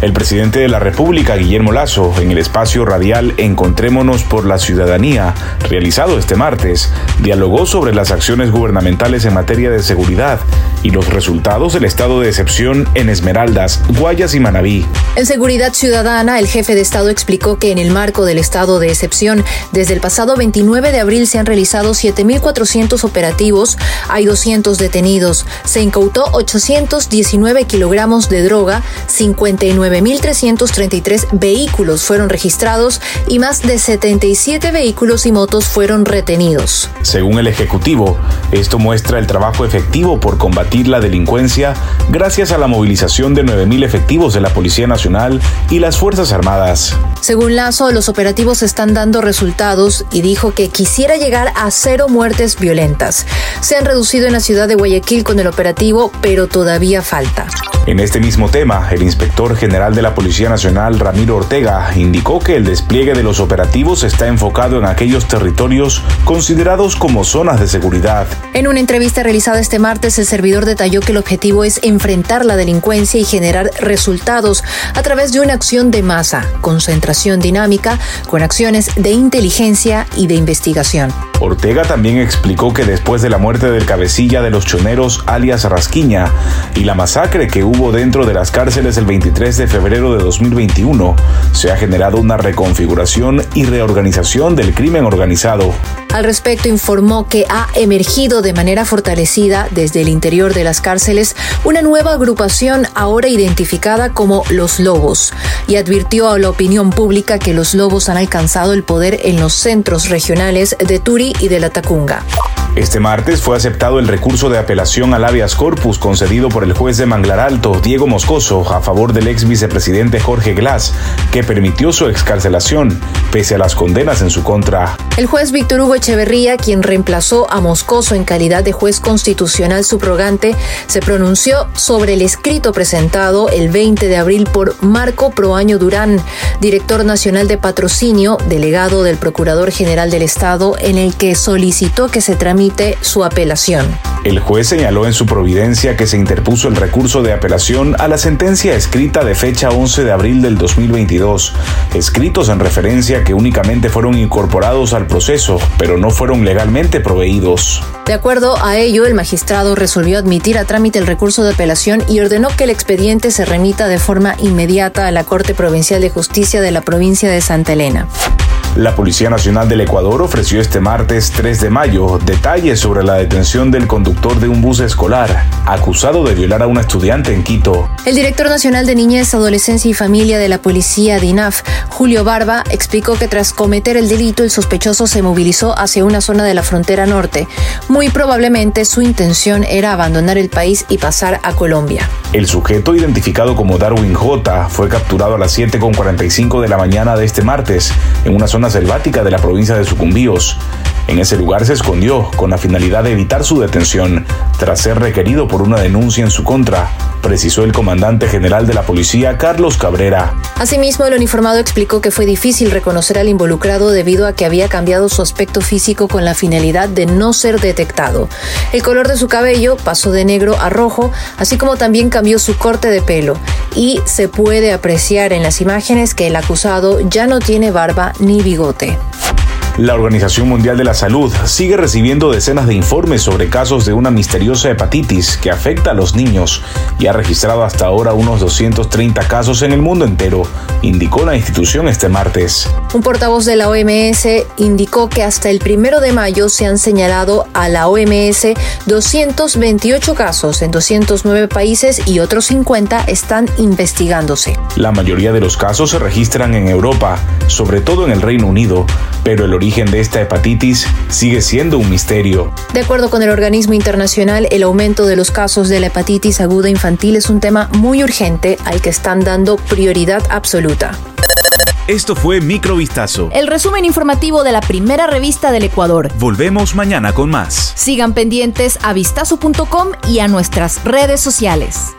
El presidente de la República, Guillermo Lazo, en el espacio radial Encontrémonos por la Ciudadanía, realizado este martes, dialogó sobre las acciones gubernamentales en materia de seguridad y los resultados del estado de excepción en Esmeraldas, Guayas y Manabí. En seguridad ciudadana, el jefe de Estado explicó que en el marco del estado de excepción, desde el pasado 29 de abril se han realizado 7.400 operativos, hay 200 detenidos, se incautó 819 kilogramos de droga, 59.333 vehículos fueron registrados y más de 77 vehículos y motos fueron retenidos. Según el Ejecutivo, esto muestra el trabajo efectivo por combatir la delincuencia gracias a la movilización de 9.000 efectivos de la Policía Nacional y las Fuerzas Armadas. Según Lazo, los operativos están dando resultados y dijo que quisiera llegar a cero muertes violentas. Se han reducido en la ciudad de Guayaquil con el operativo, pero todavía falta. En este mismo tema, el inspector general de la Policía Nacional, Ramiro Ortega, indicó que el despliegue de los operativos está enfocado en aquellos territorios considerados como zonas de seguridad. En una entrevista realizada este martes, el servidor detalló que el objetivo es enfrentar la delincuencia y generar resultados a través de una acción de masa, concentración dinámica, con acciones de inteligencia y de investigación. Ortega también explicó que después de la muerte del cabecilla de los choneros alias Rasquiña y la masacre que hubo dentro de las cárceles el 23 de febrero de 2021, se ha generado una reconfiguración y reorganización del crimen organizado. Al respecto informó que ha emergido de manera fortalecida desde el interior de las cárceles una nueva agrupación ahora identificada como los Lobos y advirtió a la opinión pública que los Lobos han alcanzado el poder en los centros regionales de Turi y de la Tacunga. Este martes fue aceptado el recurso de apelación al habeas corpus concedido por el juez de Manglar Alto, Diego Moscoso, a favor del ex vicepresidente Jorge Glass, que permitió su excarcelación, pese a las condenas en su contra. El juez Víctor Hugo Echeverría, quien reemplazó a Moscoso en calidad de juez constitucional subrogante, se pronunció sobre el escrito presentado el 20 de abril por Marco Proaño Durán, director nacional de patrocinio, delegado del Procurador General del Estado, en el que solicitó que se tramite su apelación. El juez señaló en su providencia que se interpuso el recurso de apelación a la sentencia escrita de fecha 11 de abril del 2022, escritos en referencia que únicamente fueron incorporados al proceso, pero no fueron legalmente proveídos. De acuerdo a ello, el magistrado resolvió admitir a trámite el recurso de apelación y ordenó que el expediente se remita de forma inmediata a la Corte Provincial de Justicia de la provincia de Santa Elena. La Policía Nacional del Ecuador ofreció este martes 3 de mayo detalles sobre la detención del conductor de un bus escolar, acusado de violar a una estudiante en Quito. El director nacional de Niñez, Adolescencia y Familia de la Policía DINAF, Julio Barba, explicó que tras cometer el delito el sospechoso se movilizó hacia una zona de la frontera norte. Muy probablemente su intención era abandonar el país y pasar a Colombia. El sujeto, identificado como Darwin J., fue capturado a las 7.45 de la mañana de este martes en una zona selvática de la provincia de Sucumbíos. En ese lugar se escondió con la finalidad de evitar su detención tras ser requerido por una denuncia en su contra, precisó el comandante general de la policía Carlos Cabrera. Asimismo, el uniformado explicó que fue difícil reconocer al involucrado debido a que había cambiado su aspecto físico con la finalidad de no ser detectado. El color de su cabello pasó de negro a rojo, así como también cambió su corte de pelo, y se puede apreciar en las imágenes que el acusado ya no tiene barba ni bigote. La Organización Mundial de la Salud sigue recibiendo decenas de informes sobre casos de una misteriosa hepatitis que afecta a los niños y ha registrado hasta ahora unos 230 casos en el mundo entero, indicó la institución este martes. Un portavoz de la OMS indicó que hasta el primero de mayo se han señalado a la OMS 228 casos en 209 países y otros 50 están investigándose. La mayoría de los casos se registran en Europa, sobre todo en el Reino Unido, pero el origen de esta hepatitis sigue siendo un misterio. De acuerdo con el organismo internacional, el aumento de los casos de la hepatitis aguda infantil es un tema muy urgente al que están dando prioridad absoluta. Esto fue Microvistazo. El resumen informativo de la primera revista del Ecuador. Volvemos mañana con más. Sigan pendientes a vistazo.com y a nuestras redes sociales.